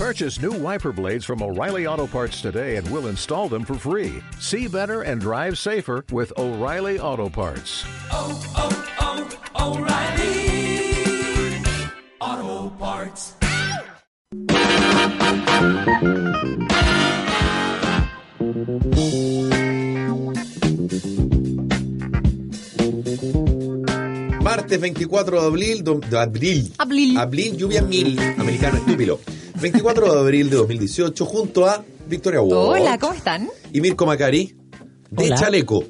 Purchase new wiper blades from O'Reilly Auto Parts today and we'll install them for free. See better and drive safer with O'Reilly Auto Parts. oh, oh, oh O'Reilly Auto Parts. Martes 24 de abril, de abril, Abril. abril, lluvia mil, americano estúpido. 24 de abril de 2018, junto a Victoria Walsh Hola, ¿cómo están? y Mirko Macari, de Hola. Chaleco.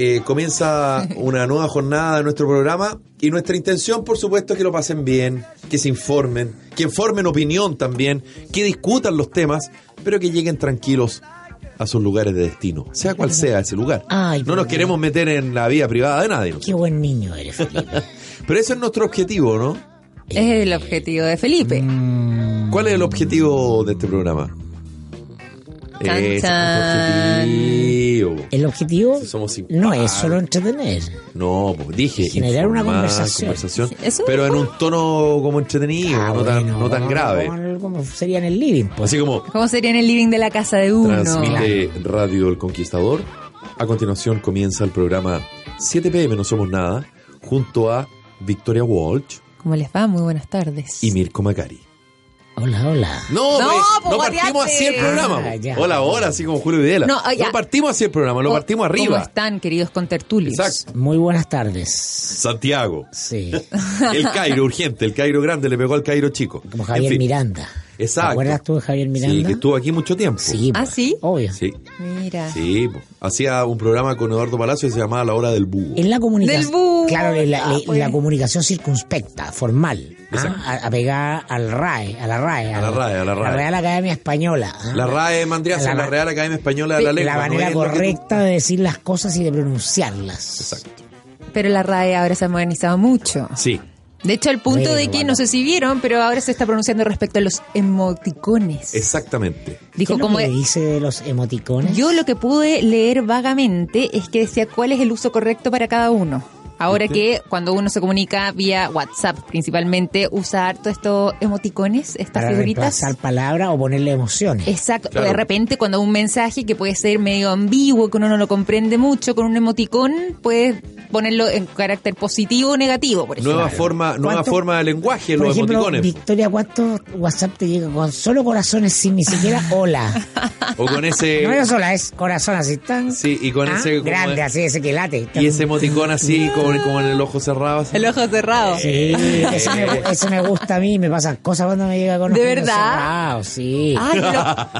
Eh, comienza una nueva jornada de nuestro programa y nuestra intención, por supuesto, es que lo pasen bien, que se informen, que informen opinión también, que discutan los temas, pero que lleguen tranquilos a sus lugares de destino, sea cual sea ese lugar. Ay, no nos queremos meter en la vida privada de nadie. Qué buen niño eres, Felipe. Pero ese es nuestro objetivo, ¿no? Es el objetivo de Felipe. Mm, ¿Cuál es el objetivo de este programa? Chan, Ese es chan. nuestro objetivo. el objetivo Si somos no es solo entretener. No, pues dije. Generar una conversación. Eso pero en un tono como entretenido, Ah, no, tan, bueno, no tan como- grave. Como, como sería en el living, pues. Así como ¿Cómo sería en el living de la casa de uno? transmite Radio El Conquistador. A continuación comienza el programa 7 pm No Somos Nada, junto a Victoria Walsh ¿Cómo les va? Muy buenas tardes. y Mirko Macari. Hola, hola. No, No, pues, po, no partimos así el programa. Ah, ya. Hola, hola, así como Julio Videla. No, ah, ya. partimos así el programa, lo partimos ¿Cómo arriba. están, queridos contertulios? Exacto. Muy buenas tardes. Santiago. Sí, El Cairo urgente, el Cairo grande le pegó al Cairo chico. como Javier En fin. Miranda. Exacto. ¿Te acuerdas tú de Javier Miranda? Sí, que estuvo aquí mucho tiempo. Sí, ¿Ah, sí? Obvio. Sí, Mira. sí. Hacía un programa con Eduardo Palacio que se llamaba La Hora del Búho. En la comunicación. Del búho. Claro, la, la- Ah, pues. la comunicación circunspecta, formal. ¿ah? Exacto. A, a pegar al RAE, a la RAE. A la RAE, a la RAE. Real Academia Española. ¿ah? La RAE Mandriaza, La la, Real Academia Española de la la Lengua. no manera tú- correcta de decir las cosas y de pronunciarlas. Exacto. Pero la RAE ahora se ha modernizado mucho. Sí. De hecho, al punto Bueno, de que, bueno. no sé si vieron, pero ahora se está pronunciando respecto a los emoticones. Exactamente. Dijo ¿Qué lo como... que dice de los emoticones? Yo lo que pude leer vagamente es que decía cuál es el uso correcto para cada uno. Ahora que cuando uno se comunica vía WhatsApp principalmente, usa harto estos emoticones, estas para figuritas. reemplazar palabras o ponerle emociones. Exacto. Claro. De repente, cuando un mensaje que puede ser medio ambiguo, que uno no lo comprende mucho, con un emoticón, puedes ponerlo en carácter positivo o negativo, por ejemplo. Nueva forma, nueva ¿Cuánto- forma de lenguaje en Por los ejemplo, emoticones. Victoria, ¿cuánto WhatsApp te llega con solo corazones sin ni siquiera hola? O con ese. No es hola, es corazón así tan Sí, y con ah, ese. como- grande, así ese que late. Y ese emoticón así, como, como en el ojo cerrado. así. El ojo cerrado. Sí, ese me, gusta a mí, me pasan cosas cuando me llega con ¿De los ojos verdad? cerrados, sí. Ah,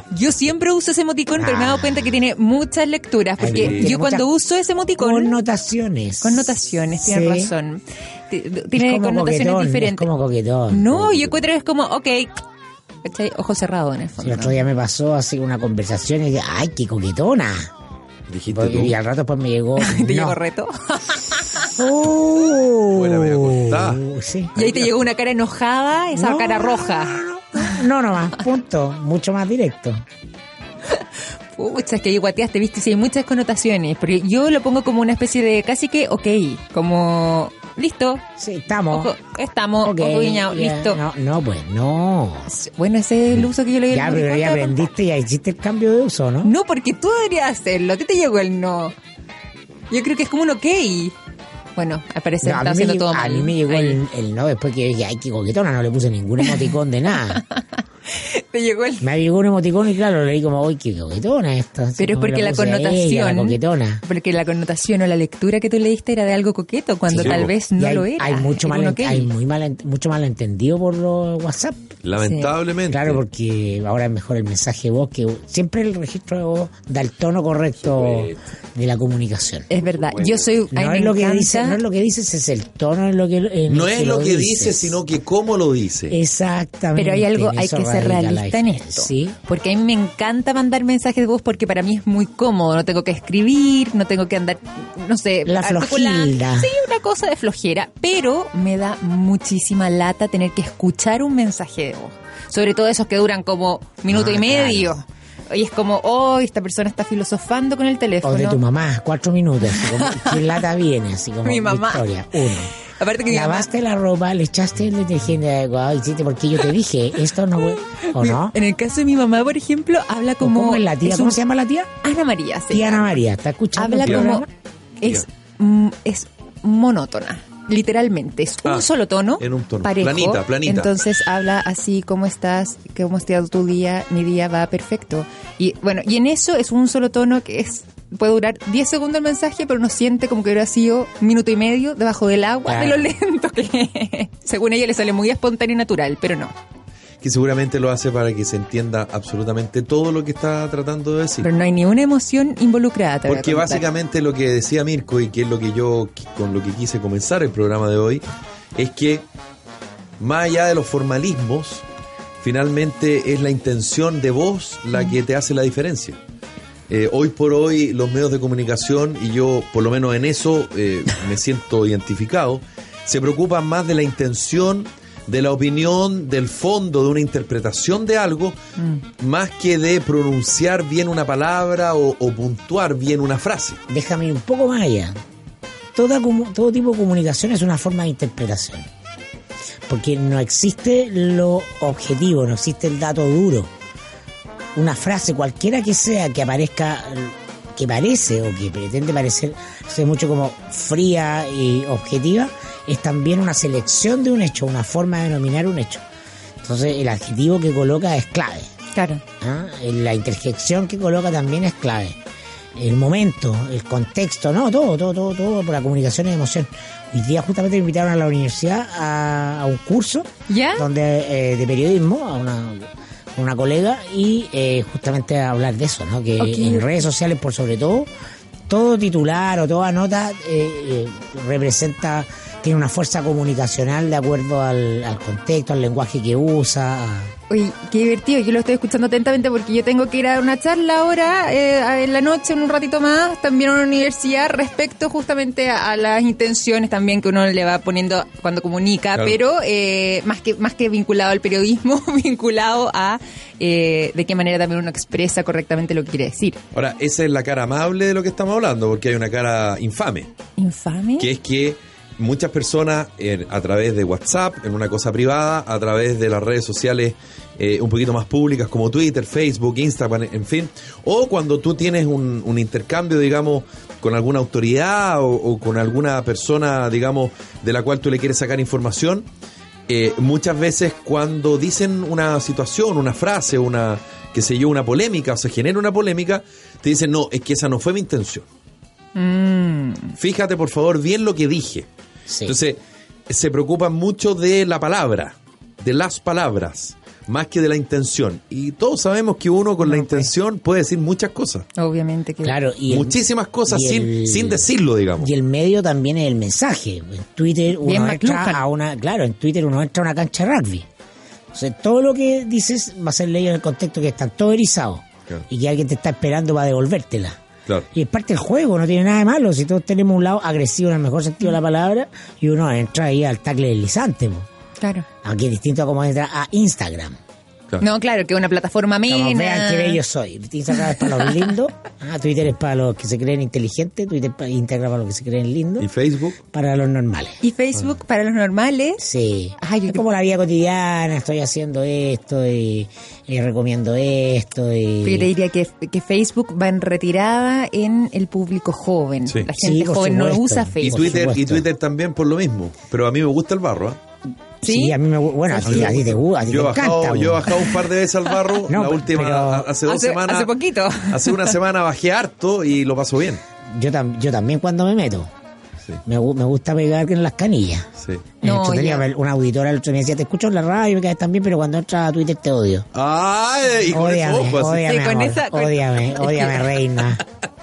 pero yo siempre uso ese emoticón, pero me he dado cuenta que tiene muchas lecturas, porque yo cuando uso ese emoticón... Connotaciones. Connotaciones, tienes Sí. razón. T- Es Tiene como connotaciones coquetón, diferentes. Es como coquetón. No, yo encuentro que es como, ok, ¿cachai? Ojo cerrado en el Sí, fondo. el otro día me pasó así una conversación y dije, ¡ay, qué coquetona! Dijiste Porque- tú. y al rato pues me llegó. ¿Te no. llegó reto? Oh, Buena, me acostá. Sí. y ahí te llegó una cara enojada, esa No. cara roja. No, no más, punto. Mucho más directo. Pucha, es que ahí guateaste, viste, sí, hay muchas connotaciones. Porque yo lo pongo como una especie de casi que, ok, como, listo, Sí, estamos. ojo, estamos, Ok, ojo guiñado, ya, listo. No, no, pues no. Bueno, ese es el uso que yo le doy Ya, al pero ya te voy a contar. aprendiste, ya hiciste el cambio de uso, ¿no? No, porque tú deberías hacerlo. A ti te llegó el no. Yo creo que es como un ok. Bueno, al parecer No, a, haciendo todo a mal. mí me llegó el, el no después que dije, ay, qué coquetona, no le puse ningún emoticón de nada. Te llegó el... Me llegó un emoticón y claro, leí como, uy, qué coquetona esta. Así Pero es porque le la ella, connotación... la coquetona. Porque la connotación o la lectura que tú leíste era de algo coqueto, cuando Sí, tal vez no hay, lo era. Hay mucho, mal, hay muy mal, mucho malentendido por los WhatsApp. Lamentablemente. Claro, porque ahora es mejor el mensaje de voz que siempre el registro de voz da el tono correcto de la comunicación. Es verdad. Yo soy... No es, lo que dice, no es lo que dices, es el tono en lo que en No el es lo que dice, dices. sino que cómo lo dice. Exactamente. Pero hay algo, hay que ser realista en esto. Sí. Porque a mí me encanta mandar mensajes de voz porque para mí es muy cómodo. No tengo que escribir, no tengo que andar, no sé, La flojilda. Sí, una cosa de flojera. Pero me da muchísima lata tener que escuchar un mensaje de voz. Sobre todo esos que duran como minuto Ah, y medio. Y es como, oh, esta persona está filosofando con el teléfono. O de tu mamá, cuatro minutos. Así como, ¿Qué lata viene? Así como Mi mamá. Victoria, uno. Aparte que mi mamá- Lavaste la ropa, le echaste el detergente adecuado, hiciste porque yo te dije, esto no puede, ¿o no? En el caso de mi mamá, por ejemplo, habla ¿O como... ¿Cómo es la tía? es ¿Cómo un- se llama la tía? Ana María, sí. Tía Ana María, ¿está escuchando Habla como... Es, mm, es monótona. Literalmente, es un Ah, solo tono, en un tono. parejo. Planita, planita. Entonces habla así, ¿cómo estás? ¿Cómo está tu día? Mi día va perfecto. Y bueno, y en eso es un solo tono que es puede durar 10 segundos el mensaje, pero uno siente como que hubiera sido un minuto y medio debajo del agua de lo lento que según ella le sale muy espontáneo y natural, pero no. Que seguramente lo hace para que se entienda absolutamente todo lo que está tratando de decir. Pero no hay ni una emoción involucrada. Porque básicamente lo que decía Mirko y que es lo que yo con lo que quise comenzar el programa de hoy es que más allá de los formalismos, finalmente es la intención de voz la que te hace la diferencia. Eh, hoy por hoy los medios de comunicación, y yo por lo menos en eso eh, me siento identificado, se preocupan más de la intención, de la opinión, del fondo, de una interpretación de algo, más que de pronunciar bien una palabra o, o puntuar bien una frase. Déjame ir un poco más allá. Toda, todo tipo de comunicación es una forma de interpretación. Porque no existe lo objetivo, no existe el dato duro. Una frase, cualquiera que sea, que aparezca, que parece o que pretende parecer, sé mucho como fría y objetiva, es también una selección de un hecho, una forma de denominar un hecho. Entonces, el adjetivo que coloca es clave. Claro. ¿ah? La interjección que coloca también es clave. El momento, el contexto, no, todo, todo, todo, todo por la comunicación y emoción. Hoy día justamente me invitaron a la universidad a, a un curso ¿Ya? donde eh, de periodismo a una, una colega y eh, justamente a hablar de eso, ¿no? Que en redes sociales por sobre todo todo titular o toda nota eh, eh, representa tiene una fuerza comunicacional de acuerdo al, al contexto, al lenguaje que usa. a- Oye, qué divertido. Yo lo estoy escuchando atentamente porque yo tengo que ir a una charla ahora, eh, en la noche, en un ratito más, también a una universidad, respecto justamente a, a las intenciones también que uno le va poniendo cuando comunica, Claro. pero eh, más, que, más que vinculado al periodismo, vinculado a eh, de qué manera también uno expresa correctamente lo que quiere decir. Ahora, esa es la cara amable de lo que estamos hablando, porque hay una cara infame, ¿Infame? que es que muchas personas eh, a través de WhatsApp, en una cosa privada, a través de las redes sociales eh, un poquito más públicas como Twitter, Facebook, Instagram, en fin, o cuando tú tienes un, un intercambio, digamos, con alguna autoridad o, o con alguna persona, digamos, de la cual tú le quieres sacar información, eh, muchas veces cuando dicen una situación, una frase, una, qué sé yo, una polémica, o se genera una polémica, te dicen, no, es que esa no fue mi intención. Mm, Fíjate por favor bien lo que dije. Sí. Entonces, se preocupan mucho de la palabra, de las palabras, más que de la intención. Y todos sabemos que uno con la intención puede decir muchas cosas. obviamente que... Claro, y el- Muchísimas cosas y sin, el- sin decirlo, digamos. Y el medio también es el mensaje. En Twitter Bien uno entra McLuhan. a una, claro, en Twitter uno entra a una cancha de rugby. O sea, todo lo que dices va a ser leído en el contexto que están todo erizado Claro. y que alguien te está esperando para devolvértela. Claro. Y es parte del juego, no tiene nada de malo. Si todos tenemos un lado agresivo en el mejor sentido de la palabra y uno entra ahí al tacle deslizante. po. Claro. Aunque es distinto a como entra a Instagram. Claro. No, claro, que una plataforma amena. vean qué bello soy. Instagram es para los lindos. Ah, Twitter es para los que se creen inteligentes. Twitter Instagram para los que se creen lindos. ¿Y Facebook? Para los normales. Y Facebook para los normales. Sí. Ay, es como la vida cotidiana, estoy haciendo esto y, y recomiendo esto y... Yo te diría que, que Facebook va en retirada en el público joven. Sí. La gente Sí, joven no usa Y Facebook. Twitter, y. Twitter también por lo mismo. Pero a mí me gusta el barro. ¿ah? Sí, ¿Sí? a mí me bueno, a ti, a ti te gusta, a ti Yo te bajado, encanta. yo he bajado un par de veces al barro. No, la última, pero- hace dos Hace- semanas. hace poquito. Hace una semana bajé harto y lo paso bien. yo, tam- yo también cuando me meto. Sí, Me, me gusta pegar en las canillas. sí. No, No, tenía ya. una auditora el otro día me decía, te escucho en la radio, me caes también, pero cuando entras a Twitter te odio. Ay, y con Ódiame, Sí, con amor, esa- con- ódiame, es que- ódiame, reina.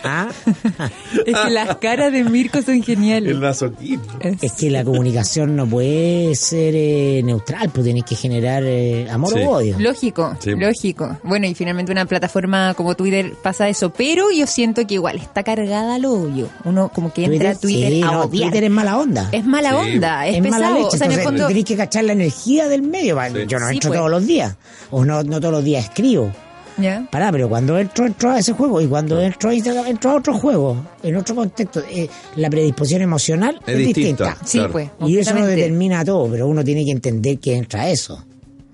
¿Ah? Es que las caras de Mirko son geniales. El masoquismo. Es que la comunicación no puede ser eh, neutral, pues tienes que generar eh, amor Sí. o odio. Lógico, Sí. lógico. Bueno, y finalmente una plataforma como Twitter pasa eso, pero yo siento que igual está cargada al odio. Uno como que entra a Twitter sí, a no, odiar. Twitter es mala onda. Es mala Sí. onda, es, es mala pesado. leche, o sea, en el entonces fondo, tenés que cachar la energía del medio. Sí. Yo no Sí, entro pues. todos los días, o no, no todos los días escribo. Ya. Pará, pero cuando entro, entro a ese juego y cuando entro a Instagram, entro a otro juego, en otro contexto. Eh, la predisposición emocional es, Es distinta. distinta. Sí, Claro. pues. Y eso no determina todo, pero uno tiene que entender que entra a eso.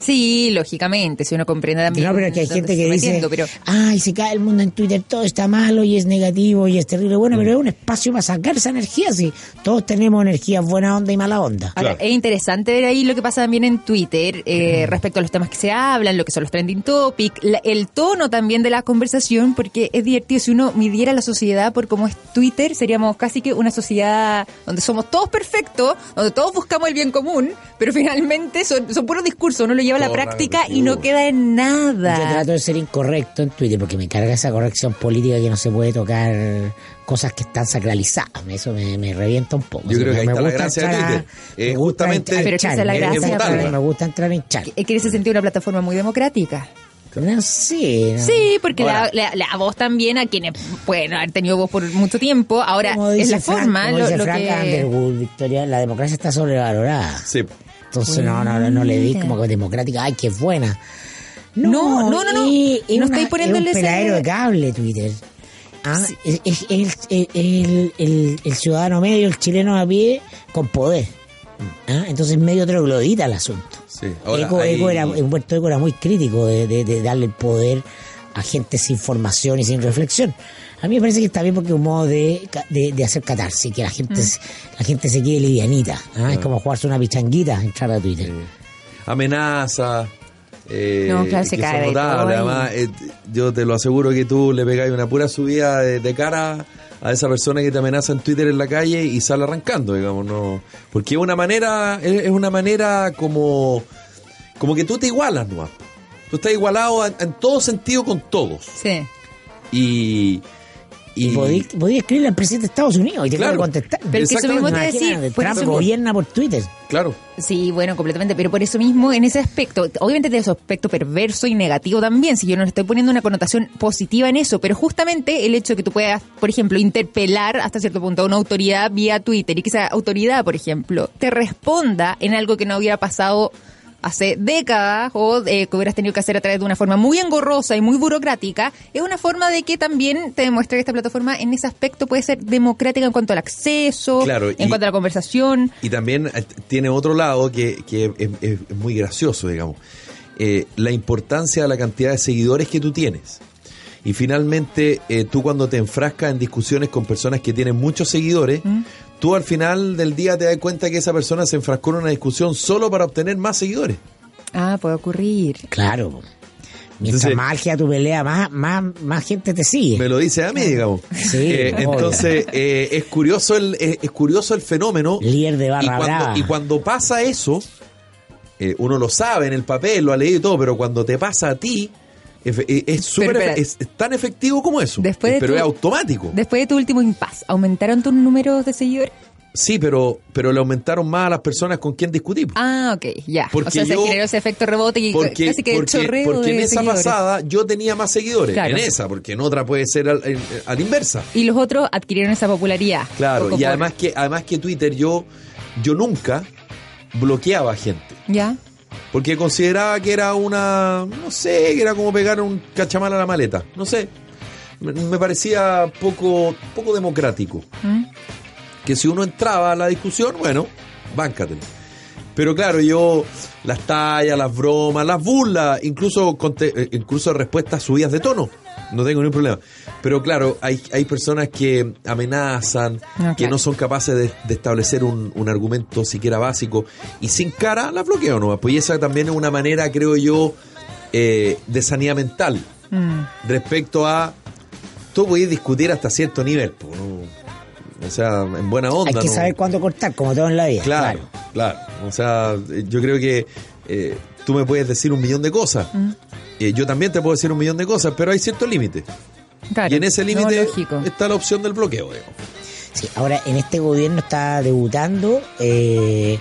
Sí, lógicamente, si uno comprende también. No, pero es que hay gente que dice, metiendo, pero ay, se cae el mundo en Twitter, todo está malo y es negativo y es terrible. Bueno, pero es un espacio para sacar esa energía, sí. Todos tenemos energías buena onda y mala onda. Ahora, Claro. es interesante ver ahí lo que pasa también en Twitter eh, respecto a los temas que se hablan, lo que son los trending topics, la- el tono también de la conversación, porque es divertido si uno midiera la sociedad por cómo es Twitter, seríamos casi que una sociedad donde somos todos perfectos, donde todos buscamos el bien común, pero finalmente son, son puros discursos, uno lo lleva a la práctica y no queda en Yo nada. trato de ser incorrecto en Twitter porque me carga esa corrección política que no se puede tocar cosas que están sacralizadas. Eso me, me revienta un poco. Yo creo que me gusta entrar a- Twitter. Eh, me gusta justamente- entrar a Pero es que hinchar, esa es la me gracia, gusta entrar-. Me gusta entrar a hinchar. Es que en ese sentido una plataforma muy democrática. No, sí. no. Sí, porque Ahora- la, la- la voz también a quienes pueden haber tenido voz por mucho tiempo, ahora Como es la Frank- forma, como lo, dice lo Frank que... Underwood, Victoria, la democracia está sobrevalorada. Sí. Entonces no, no, no, no le di como que democrática, ay, que es buena. No, no, no, no. es- No estáis poniéndole es un de cable Twitter. Ah, es, es- es el, el- el- el ciudadano medio, el chileno a pie, con poder. Ah, Entonces medio troglodita el asunto. Sí. Ahora, Eco, era, Humberto Eco era muy crítico de, de- de darle el poder a gente sin formación y sin reflexión. A mí me parece que está bien porque es un modo de, de, de hacer catarsis, que la gente, se- la gente se quede livianita. ¿ah? Es como jugarse una pichanguita, entrar a Twitter. amenaza. Eh, No, claro, se cae ahí. Además, eh, yo te lo aseguro que tú le pegáis una pura subida de, de cara a esa persona que te amenaza en Twitter en la calle y sale arrancando, digamos, no. Porque es una manera, es, es una manera como, como que tú te igualas, ¿no? Tú estás igualado en, en todo sentido con todos. Sí. Y. Y podí escribirle al presidente de Estados Unidos y te Claro. contestar. Pero que eso mismo te voy a Imagina, decir, por Trump eso- gobierna por Twitter. Claro. Sí, bueno, completamente, pero por eso mismo en ese aspecto, obviamente tiene su aspecto perverso y negativo también, si yo no le estoy poniendo una connotación positiva en eso, pero justamente el hecho de que tú puedas, por ejemplo, interpelar hasta cierto punto a una autoridad vía Twitter y que esa autoridad, por ejemplo, te responda en algo que no hubiera pasado hace décadas o eh, que hubieras tenido que hacer a través de una forma muy engorrosa y muy burocrática, es una forma de que también te demuestra que esta plataforma en ese aspecto puede ser democrática en cuanto al acceso, Claro, en y- cuanto a la conversación. Y también eh, tiene otro lado que, que es, muy gracioso, digamos. Eh, la importancia de la cantidad de seguidores que tú tienes. Y finalmente, eh, tú cuando te enfrascas en discusiones con personas que tienen muchos seguidores, tú al final del día te das cuenta que esa persona se enfrascó en una discusión solo para obtener más seguidores. Ah, puede ocurrir. Claro. Mientras Entonces- más álgida tu pelea, más, más, más gente te sigue. Me lo dice a mí, digamos. Sí, Eh, entonces, eh, es curioso el es, es curioso el fenómeno. Líder de barra y cuando, brava. y cuando pasa eso, eh, uno lo sabe en el papel, lo ha leído y todo, pero cuando te pasa a ti, es, es- espera. efe- es, tan efectivo como eso. Después de pero tu- es automático. Después de tu último impas, ¿aumentaron tus números de seguidores? Sí, pero, pero le aumentaron más a las personas con quien discutir. Ah, ok, ya. Porque o sea, yo- se generó ese efecto rebote y Porque, casi que porque, porque en esa seguidores. pasada yo tenía más seguidores. Claro. En esa, porque en otra puede ser al, en- a la inversa. Y los otros adquirieron esa popularidad. Claro, y por- además que, además que Twitter yo, yo nunca bloqueaba gente. ¿Ya? Porque consideraba que era una. No sé, que era como pegar un cachamal a la maleta. No sé. Me, parecía poco, poco democrático. ¿Mm? Que si uno entraba a la discusión, bueno, báncatelo. Pero claro, yo las tallas, las bromas, las burlas, incluso, eh, incluso respuestas subidas de tono. No tengo ningún problema. Pero claro, hay, hay personas que amenazan, No, que claro. no son capaces de, de establecer un, un argumento siquiera básico y sin cara las bloqueo nomás. Pues y esa también es una manera, creo yo, eh, de sanidad mental Mm. respecto a tú podés discutir hasta cierto nivel, ¿no? o sea, en buena onda. Hay que ¿no? saber cuándo cortar, como todo en la vida. Claro, claro. O sea, yo creo que eh, tú me puedes decir un millón de cosas. Eh, yo también te puedo decir un millón de cosas, pero hay ciertos límites. Claro, Y en ese límite está la opción del bloqueo. digamos. Sí, ahora en este gobierno está debutando eh,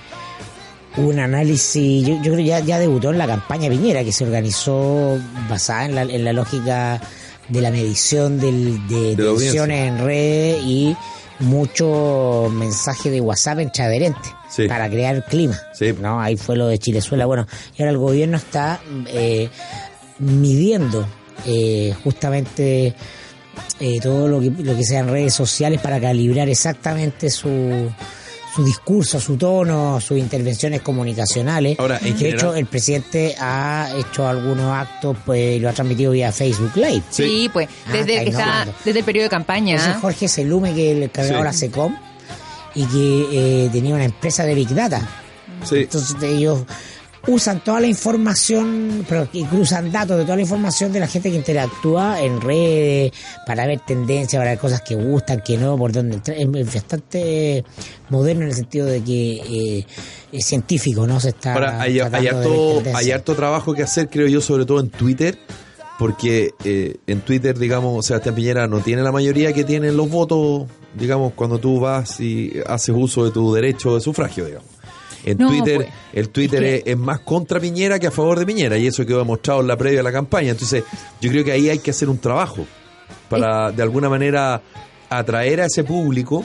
un análisis, yo, yo creo que ya, ya debutó en la campaña Piñera, que se organizó basada en la, en la lógica de la medición del, de, De tensiones en redes y mucho mensaje de WhatsApp entre adherentes Sí. para crear clima. Sí. ¿no? Ahí fue lo de Chilezuela. Bueno, y ahora el gobierno está eh, midiendo eh, justamente eh, todo lo que, lo que sean redes sociales para calibrar exactamente su, su discurso, su tono, sus intervenciones comunicacionales. Ahora, en de general- hecho, el presidente ha hecho algunos actos, pues lo ha transmitido vía Facebook Live. Sí, pues, Ah, desde que está, desde el periodo de campaña. Ese es Jorge Selume, que es el encargado de la Sí. SECOM, y que eh, tenía una empresa de Big Data. Sí. Entonces ellos usan toda la información, pero que cruzan datos de toda la información de la gente que interactúa en redes para ver tendencias, para ver cosas que gustan, que no, por dónde entrar. Es bastante moderno en el sentido de que eh, es científico, ¿no? Se está Ahora, hay, hay harto, hay harto trabajo que hacer, creo yo, sobre todo en Twitter, porque eh, en Twitter, digamos, Sebastián Piñera no tiene la mayoría que tienen los votos, digamos, cuando tú vas y haces uso de tu derecho de sufragio, digamos. En No, Twitter, pues, el Twitter es es, que- es más contra Piñera que a favor de Piñera, y eso quedó demostrado en la previa de la campaña. Entonces, yo creo que ahí hay que hacer un trabajo para, de alguna manera, atraer a ese público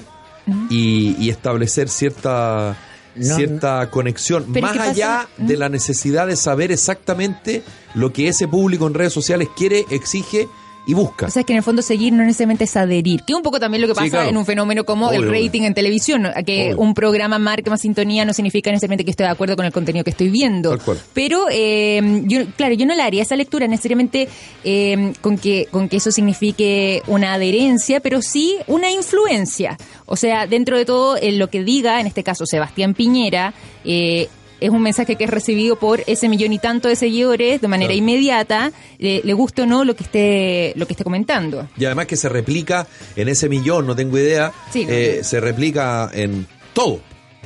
y, y establecer cierta No, cierta conexión, Pero más allá de la necesidad de saber exactamente lo que ese público en redes sociales quiere, exige y busca. O sea, que en el fondo seguir no necesariamente es adherir, que es un poco también lo que Sí, pasa claro. en un fenómeno como el rating en televisión, que Obvio. un programa marque más sintonía no significa necesariamente que estoy de acuerdo con el contenido que estoy viendo. Tal cual. Pero, eh, yo, claro, yo no le haría esa lectura necesariamente eh, con, que, con que eso signifique una adherencia, pero sí una influencia. O sea, dentro de todo, en lo que diga, en este caso Sebastián Piñera, eh, es un mensaje que es recibido por ese millón y tanto de seguidores de manera Claro. inmediata, eh, le guste o no lo que esté, lo que esté comentando. Y además que se replica en ese millón, no tengo idea, Sí. eh, se replica en todo.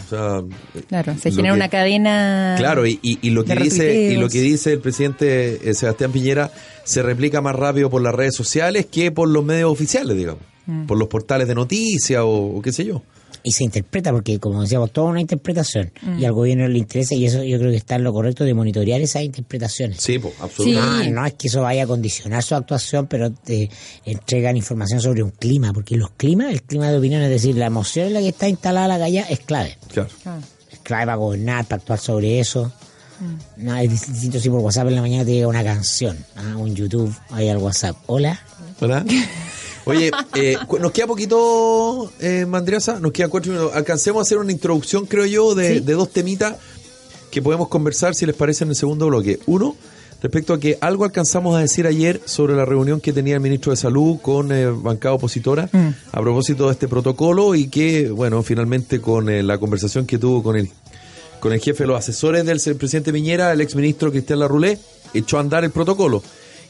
O sea, Claro, se genera que- una cadena. Claro, y, y- y lo que dice y lo que dice el presidente eh, Sebastián Piñera se replica más rápido por las redes sociales que por los medios oficiales, digamos, Mm. por los portales de noticias o, o qué sé yo. Y se interpreta porque como decíamos toda una interpretación Mm. y al gobierno le interesa y eso yo creo que está en lo correcto de monitorear esas interpretaciones Sí, pues, absolutamente. Sí. no, no es que eso vaya a condicionar su actuación pero te entregan información sobre un clima porque los climas el clima de opinión es decir la emoción en la que está instalada la calle es clave Claro. Ah. es clave para gobernar para actuar sobre eso Mm. no, es distinto si por WhatsApp en la mañana te llega una canción ah, o en YouTube hay al WhatsApp hola ¿Verdad? Oye, eh, nos queda poquito, eh, Mandriasa, nos queda cuatro minutos. Alcancemos a hacer una introducción, creo yo, de, Sí. de dos temitas que podemos conversar, si les parece, en el segundo bloque. Uno, respecto a que algo alcanzamos a decir ayer sobre la reunión que tenía el ministro de Salud con eh, bancada opositora Mm. a propósito de este protocolo y que, bueno, finalmente con eh, la conversación que tuvo con el, con el jefe de los asesores del presidente Piñera, el exministro Cristian Larroulé, echó a andar el protocolo.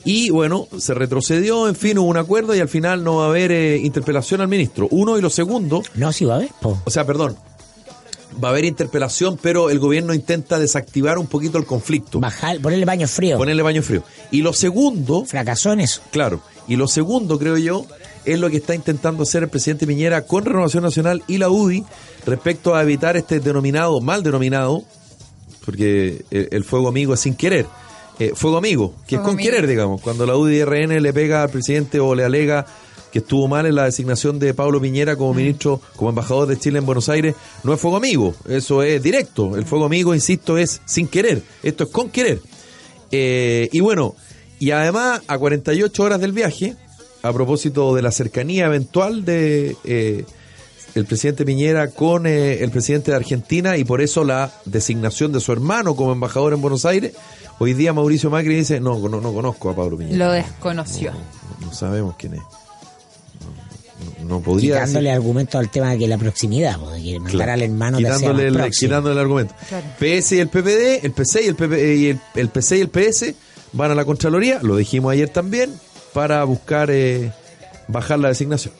Y bueno, se retrocedió, en fin, hubo un acuerdo y al final no va a haber eh, interpelación al ministro. Uno y lo segundo, no si va a haber po. o sea, perdón, va a haber interpelación, pero el gobierno intenta desactivar un poquito el conflicto, bajar ponerle baño frío ponerle baño frío. Y lo segundo, fracasó en eso Claro. Y lo segundo, creo yo, es lo que está intentando hacer el presidente Piñera con Renovación Nacional y la UDI respecto a evitar este denominado, mal denominado, porque el fuego amigo es sin querer. Eh, fuego amigo, que es con amigo. querer, digamos. Cuando la UDI RN le pega al presidente o le alega que estuvo mal en la designación de Pablo Piñera como ministro, como embajador de Chile en Buenos Aires, no es fuego amigo, eso es directo. El fuego amigo, insisto, es sin querer. Esto es con querer. Eh, y bueno, y además a 48 horas del viaje, a propósito de la cercanía eventual de eh, el presidente Piñera con eh, el presidente de Argentina y por eso la designación de su hermano como embajador en Buenos Aires, hoy día Mauricio Macri dice, no, no, no conozco a Pablo Piñera. Lo desconoció. No, no sabemos quién es. No, no- podría quitándole decir- argumento al tema de que la proximidad, de que mandar Claro. al hermano quitándole el, quitándole el argumento. Claro. PS y el PPD, el PC y el, PP, y el, el PC y el PS van a la Contraloría, lo dijimos ayer también, para buscar eh, bajar la designación.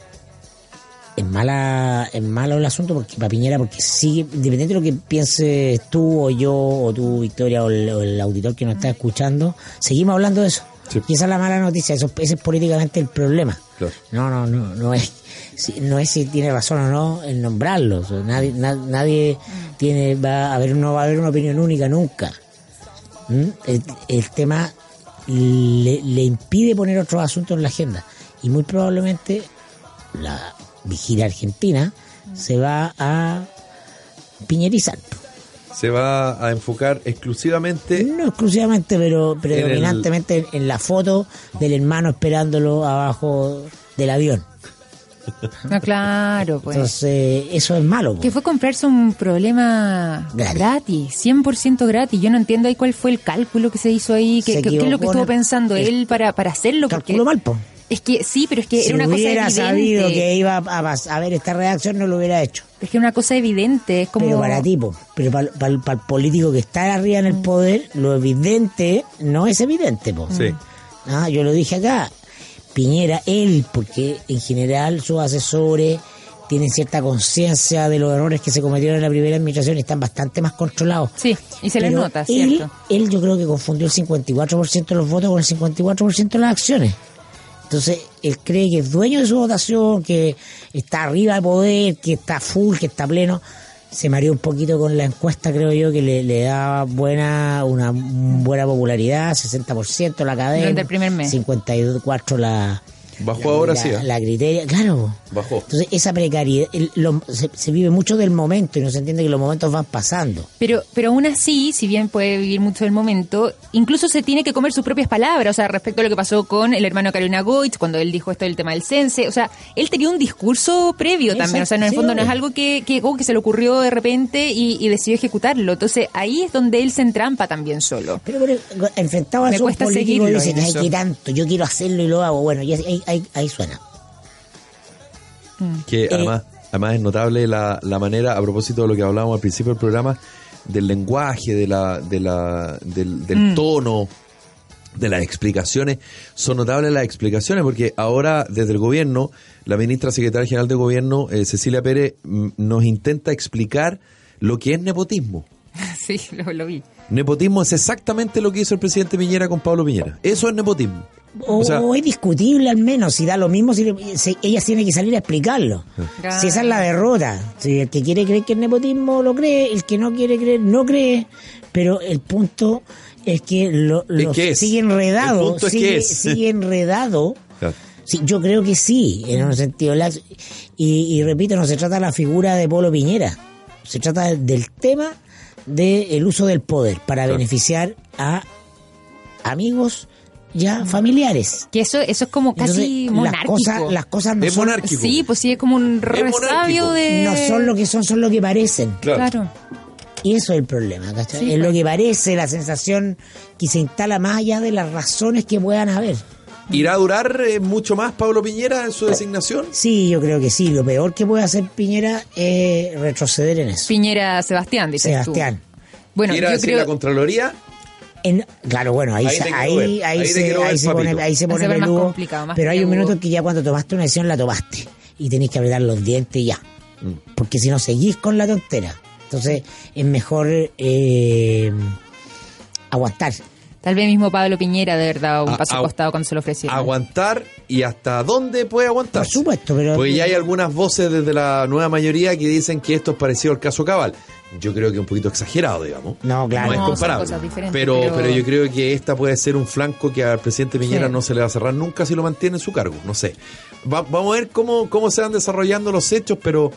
Es mala, es malo el asunto porque para Piñera, porque sigue, independiente de lo que pienses tú o yo o tú, Victoria, o el, o el auditor que nos está escuchando, seguimos hablando de eso. Sí. Y esa es la mala noticia, eso, ese es políticamente el problema. Claro. No, no, no, no es, si- no es si tiene razón o no en nombrarlo. O sea, nadie, na- nadie tiene, va a haber, no va a haber una opinión única nunca. ¿Mm? El, el tema le, le impide poner otros asuntos en la agenda. Y muy probablemente la vigilia argentina se va a piñerizar. se va a enfocar exclusivamente No exclusivamente, pero predominantemente en, la foto del hermano esperándolo abajo del avión. No, claro, pues. Entonces, eso es malo. po. Que fue comprarse un problema Gratis. gratis, 100% gratis. Yo no entiendo ahí cuál fue el cálculo que se hizo ahí, qué es lo que estuvo pensando el- él para, para hacerlo. Porque Calculo mal, po. Es que sí, pero es que Si era una cosa hubiera evidente. sabido que iba a, ver esta reacción, no lo hubiera hecho. Es que era una cosa evidente, es como... Pero para ti, po. pero para, para el político que está arriba en el poder, lo evidente no es evidente. Po. Sí. Ah, yo lo dije acá. Piñera, él, porque en general sus asesores tienen cierta conciencia de los errores que se cometieron en la primera administración y están bastante más controlados. Sí, y se les Pero nota, él, ¿cierto? Él yo creo que confundió el 54% de los votos con el 54% de las acciones. Entonces, él cree que es dueño de su votación, que está arriba de poder, que está full, que está pleno. Se mareó un poquito con la encuesta, creo yo, que le, le da buena, una buena popularidad, 60% la cadena. Durante el primer mes. 54 la... Bajó la- ahora la- sí, ¿eh? La criteria, claro. Bajó. Entonces, esa precariedad, el- lo- se, se vive mucho del momento y no se entiende que los momentos van pasando. Pero, pero aún así, si bien puede vivir mucho del momento, incluso se tiene que comer sus propias palabras, o sea, respecto a lo que pasó con el hermano Carolina Goitz, cuando él dijo esto del tema del cense, o sea, él tenía un discurso previo también, o sea, en el sí, fondo no es algo que, que, oh, que se le ocurrió de repente y, y decidió ejecutarlo, entonces ahí es donde él se entrampa también solo. Pero, pero, enfrentado a Me su cuesta político seguirlo dice hay eso. que tanto, yo quiero hacerlo y lo hago. Bueno, y ahí, ahí, ahí suena. Que Eh, además, además es notable la, la manera, a propósito de lo que hablábamos al principio del programa, del lenguaje, de la, de la, del, del Mm. tono, de las explicaciones. Son notables las explicaciones porque ahora desde el gobierno, la ministra secretaria general de gobierno, eh, Cecilia Pérez, mm, nos intenta explicar lo que es nepotismo. sí, lo, lo vi. Nepotismo es exactamente lo que hizo el presidente Piñera con Pablo Piñera. Eso es nepotismo. O, O sea- o es discutible al menos, si da lo mismo, si, le- si ella tiene que salir a explicarlo. Claro. Si esa es la derrota. Si el que quiere creer que es nepotismo lo cree, el que no quiere creer no cree. Pero el punto es que lo, Es lo que es. sigue El enredado. punto es sigue, que es. sigue enredado. Claro. Sí, yo creo que sí, en un sentido. La- y, y repito, no se trata de la figura de Polo Piñera. Se trata del tema del uso del poder para Claro. beneficiar a amigos ya familiares. Que eso, eso es como Entonces, casi las monárquico. cosas, las cosas no Es son, monárquico. Sí, pues sí, es como un monárquico. resabio de... no son lo que son, son lo que parecen. Claro. Y eso es el problema, ¿cachai? Sí, es lo pues. que parece, la sensación que se instala más allá de las razones que puedan haber. ¿Irá a durar eh, mucho más Pablo Piñera en su designación? Sí, yo creo que sí. Lo peor que puede hacer Piñera es retroceder en eso. Piñera Sebastián, dices tú. Sebastián. Bueno, ¿Irá a yo decir creo... la Contraloría? En- claro, bueno, ahí, Ahí ahí, se, ahí se pone, ahí se pone peludo, complicado, más pero hay un minuto en que ya cuando tomaste una decisión la tomaste y tenés que apretar los dientes y ya, Mm. porque si no seguís con la tontera. Entonces es mejor eh, aguantar. Tal vez mismo Pablo Piñera de verdad un A- paso a- costado cuando se lo ofrecieron. Aguantar y hasta dónde puede aguantar. Por supuesto, pero Porque ya hay algunas voces desde la nueva mayoría que dicen que esto es parecido al caso Cabal. Yo creo que es un poquito exagerado, digamos. No, claro. No es No, son cosas diferentes, pero, pero- pero yo creo que esta puede ser un flanco que al presidente Piñera Sí. no se le va a cerrar nunca si lo mantiene en su cargo. No sé. Va- vamos a ver cómo, cómo se van desarrollando los hechos, pero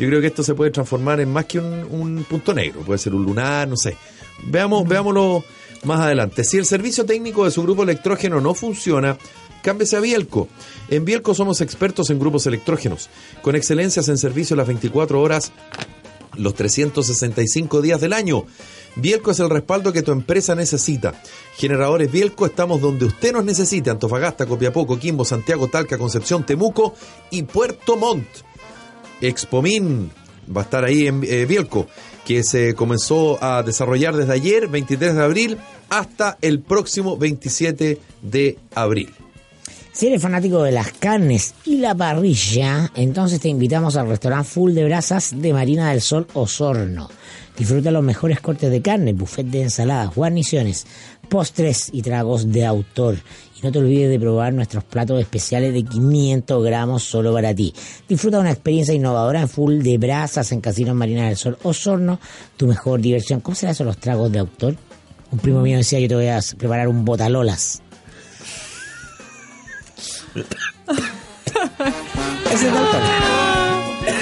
yo creo que esto se puede transformar en más que un, un punto negro. Puede ser un lunar, no sé. Veamos, veámoslo más adelante. Si el servicio técnico de su grupo electrógeno no funciona, cámbiese a Bielco. En Bielco somos expertos en grupos electrógenos, con excelencias en servicio las 24 horas los 365 días del año. Bielco es el respaldo que tu empresa necesita. Generadores Bielco, estamos donde usted nos necesite. Antofagasta, Copiapó, Coquimbo, Santiago, Talca, Concepción, Temuco y Puerto Montt. Expomín va a estar ahí en eh, Bielco, que se comenzó a desarrollar desde ayer, 23 de abril, hasta el próximo 27 de abril. Si eres fanático de las carnes y la parrilla, entonces te invitamos al restaurante Full de Brasas de Marina del Sol Osorno. Disfruta los mejores cortes de carne, buffet de ensaladas, guarniciones, postres y tragos de autor. Y no te olvides de probar nuestros platos especiales de 500 gramos solo para ti. Disfruta una experiencia innovadora en Full de Brasas en Casino Marina del Sol Osorno. Tu mejor diversión. ¿Cómo será eso los tragos de autor? Un primo mío decía, yo te voy a preparar un botalolas. Ese es de autor.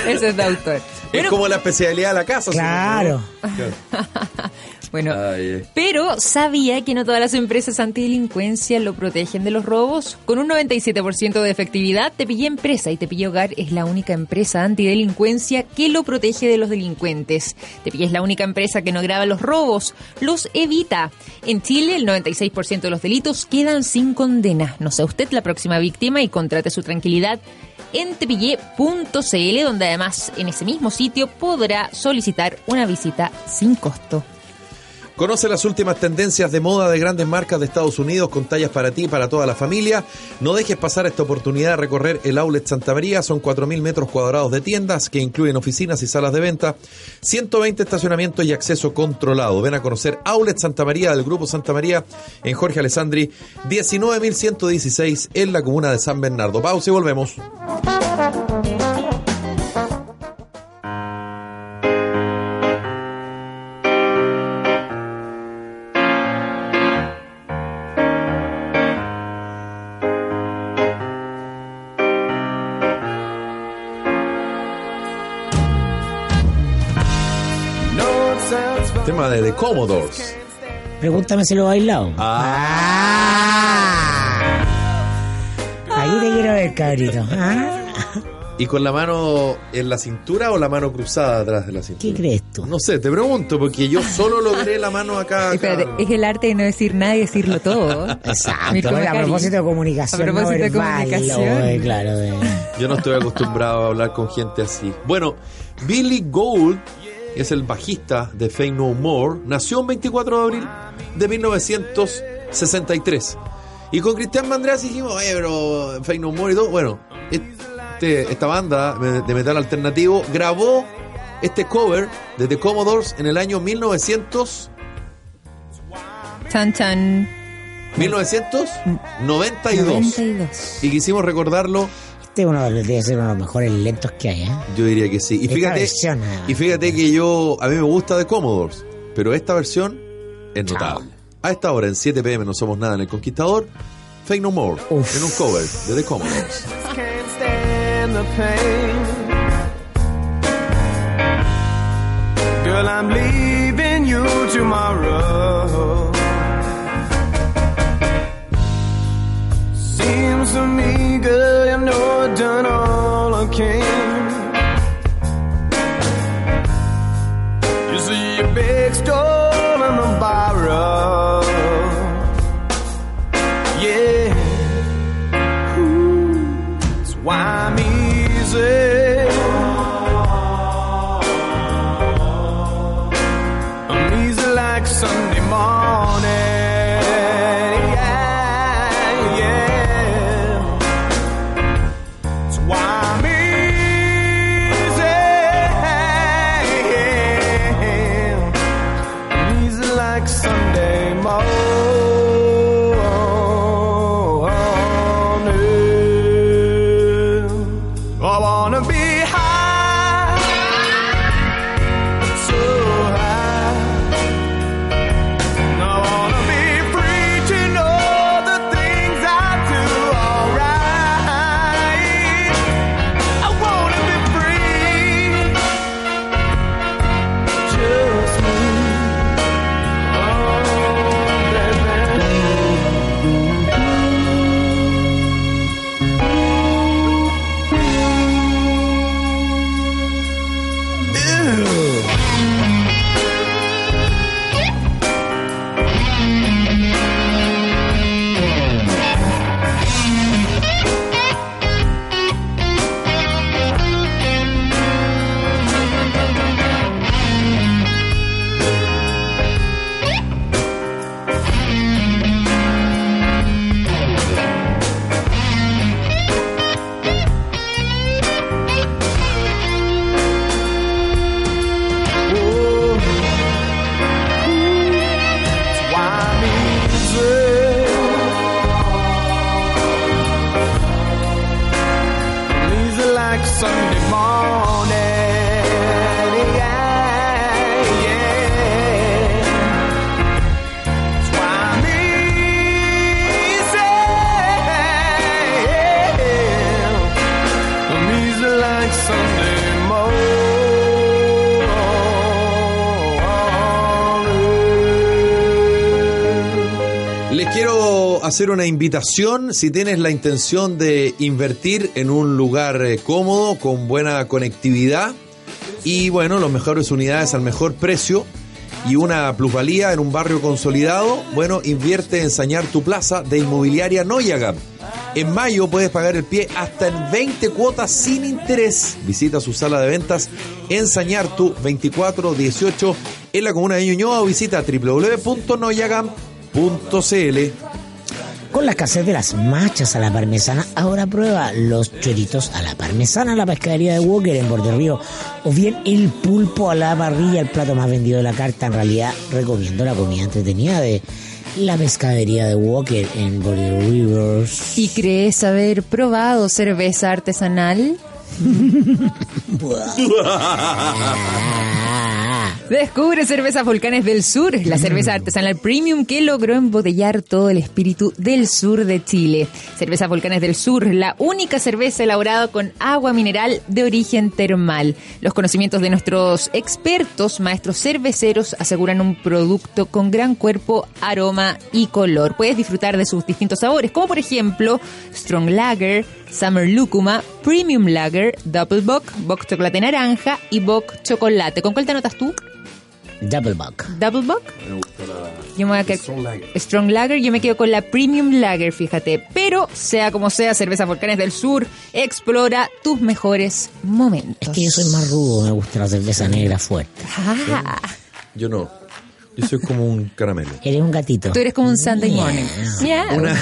Ese es de autor. Es como la especialidad de la casa. Claro. ¿no? Bueno, Ay, eh. pero ¿sabía que no todas las empresas antidelincuencia lo protegen de los robos? Con un 97% de efectividad, Tepillé Empresa y Tepillé Hogar es la única empresa antidelincuencia que lo protege de los delincuentes. Tepillé es la única empresa que no graba los robos, los evita. En Chile, el 96% de los delitos quedan sin condena. No sea usted la próxima víctima y contrate su tranquilidad en tepillé.cl, donde además en ese mismo sitio podrá solicitar una visita sin costo. Conoce las últimas tendencias de moda de grandes marcas de Estados Unidos con tallas para ti y para toda la familia. No dejes pasar esta oportunidad de recorrer el Outlet Santa María. Son 4.000 metros cuadrados de tiendas que incluyen oficinas y salas de venta, 120 estacionamientos y acceso controlado. Ven a conocer Outlet Santa María del Grupo Santa María en Jorge Alessandri, 19.116 en la comuna de San Bernardo. Pausa y volvemos. De Commodores. Pregúntame si lo he bailado. Ah. Ahí te quiero ver, cabrito. ¿Ah? ¿Y con la mano en la cintura o la mano cruzada atrás de la cintura? ¿Qué crees tú? No sé, te pregunto, porque yo solo logré la mano acá. acá. Espérate, es el arte de no decir nada y decirlo todo. Exacto. Oye, a propósito de comunicación. A propósito no de verbal, comunicación. oye, claro. Yo no estoy acostumbrado a hablar con gente así. Bueno, Billy Gould es el bajista de Fame No More. Nació el 24 de abril de 1963. Y con Cristian Mandreas dijimos, oye, pero Fame No More y todo. Bueno, este, esta banda de metal alternativo grabó este cover de The Commodores en el año 1900. Chan Chan 1992. 92. Y quisimos recordarlo, Este es uno de los- debe ser uno de los mejores lentos que hay, ¿eh? yo diría que sí. Y Esta fíjate, versión, y fíjate que yo, a mí me gusta de Commodores, pero esta versión es notable. A esta hora, en 7 pm, no somos nada en El Conquistador, Fake No More, Uf. en un cover de The Commodores. Girl, I'm leaving you tomorrow. Seems to me, girl, you know I've done all I can. You see a big storm in the borrow. Hacer una invitación si tienes la intención de invertir en un lugar eh, cómodo, con buena conectividad y bueno, las mejores unidades al mejor precio y una plusvalía en un barrio consolidado. Bueno, invierte en Sañar tu Plaza de Inmobiliaria Noyaga. En mayo puedes pagar el pie hasta en 20 cuotas sin interés. Visita su sala de ventas en Sañartu 2418 en la comuna de Ñuñoa o visita www.noyagam.cl. Con la escasez de las machas a la parmesana, ahora prueba los choritos a la parmesana a la pescadería de Walker en Borde Río. O bien el pulpo a la parrilla, el plato más vendido de la carta. En realidad, recomiendo la comida entretenida de la pescadería de Walker en Border Rivers. ¿Y crees haber probado cerveza artesanal? Descubre Cervezas Volcanes del Sur, la cerveza artesanal premium que logró embotellar todo el espíritu del sur de Chile. Cervezas Volcanes del Sur, la única cerveza elaborada con agua mineral de origen termal. Los conocimientos de nuestros expertos, maestros cerveceros, aseguran un producto con gran cuerpo, aroma y color. Puedes disfrutar de sus distintos sabores, como por ejemplo Strong Lager, Summer Lúcuma, Premium Lager, Double Bock, Bock Chocolate Naranja y Bock Chocolate. ¿Con cuál te anotas tú? Double Buck. Double Bock. Yo me voy a quedar- Strong Lager, yo me quedo con la Premium Lager, fíjate. Pero, sea como sea, Cerveza Volcanes del Sur, explora tus mejores momentos. Es que yo soy más rudo, me gusta la cerveza negra fuerte. Ah, Yo no. Yo soy como un caramelo. Eres un gatito. tú eres como un Sunday morning. Miau. Una,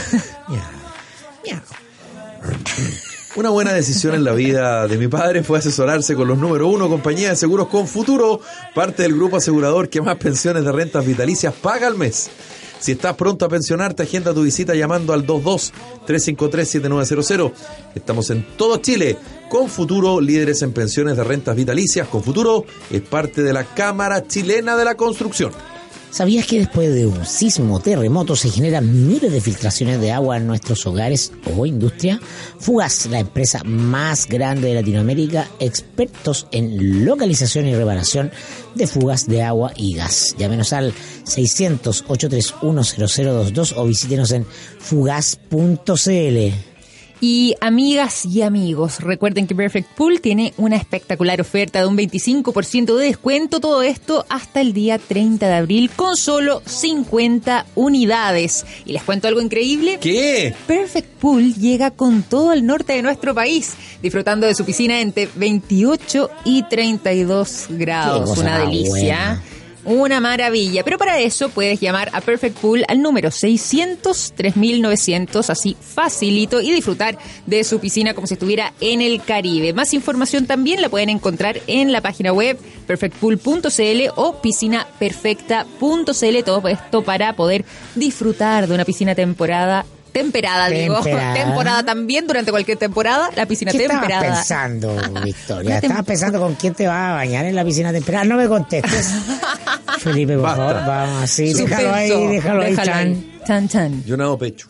una buena decisión en la vida de mi padre fue asesorarse con los número uno compañía de seguros con futuro, parte del grupo asegurador que más pensiones de rentas vitalicias paga al mes. Si estás pronto a pensionarte, agenda tu visita llamando al 22-353-7900. Estamos en todo Chile. Con Futuro, líderes en pensiones de rentas vitalicias. Con Futuro es parte de la Cámara Chilena de la Construcción. ¿Sabías que después de un sismo terremoto se generan miles de filtraciones de agua en nuestros hogares o industria? Fugas, la empresa más grande de Latinoamérica, expertos en localización y reparación de fugas de agua y gas. Llámenos al 600-831-0022 o visítenos en fugas.cl. Y amigas y amigos, recuerden que Perfect Pool tiene una espectacular oferta de un 25% de descuento, todo esto hasta el día 30 de abril con solo 50 unidades. Y les cuento algo increíble. ¿Qué? Perfect Pool llega con todo el norte de nuestro país, disfrutando de su piscina entre 28 y 32 grados. Una más delicia. buena. Una maravilla. Pero para eso puedes llamar a Perfect Pool al número 600 3900, así facilito, y disfrutar de su piscina como si estuviera en el Caribe. Más información también la pueden encontrar en la página web perfectpool.cl o piscinaperfecta.cl. Todo esto para poder disfrutar de una piscina temporada. Temperada, digo. Temporada también durante cualquier temporada. La piscina ¿Qué estabas temperada. pensando, Victoria? ¿Estabas pensando con quién te vas a bañar en la piscina temperada? No me contestes. Felipe, por Basta. favor, vamos así. Déjalo ahí, déjalo ahí, Déjalo Chan. ahí. Chan, chan. Yo nado pecho.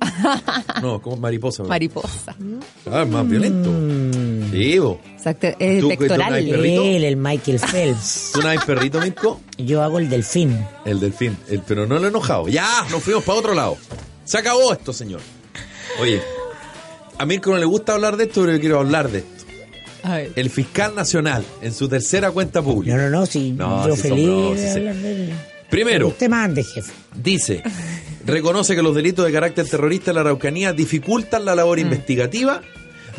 No, como mariposa. ¿verdad? Mariposa. Ah, es más violento. Mm. Sí, bo. Exacto. Eh, ¿Tú pectoral. perrito? Él, el Michael Phelps. ¿Tú nadas perrito, Mirko? Yo hago el delfín. El delfín. El, pero no lo he enojado. Ya, nos fuimos para otro lado. Se acabó esto, señor. Oye, a Mirko no le gusta hablar de esto, pero yo quiero hablar de esto. A ver. El fiscal nacional, en su tercera cuenta No, pública. no, no, si No, yo si feliz. Primero, Usted mande, jefe. dice, reconoce que los delitos de carácter terrorista en la Araucanía dificultan la labor investigativa,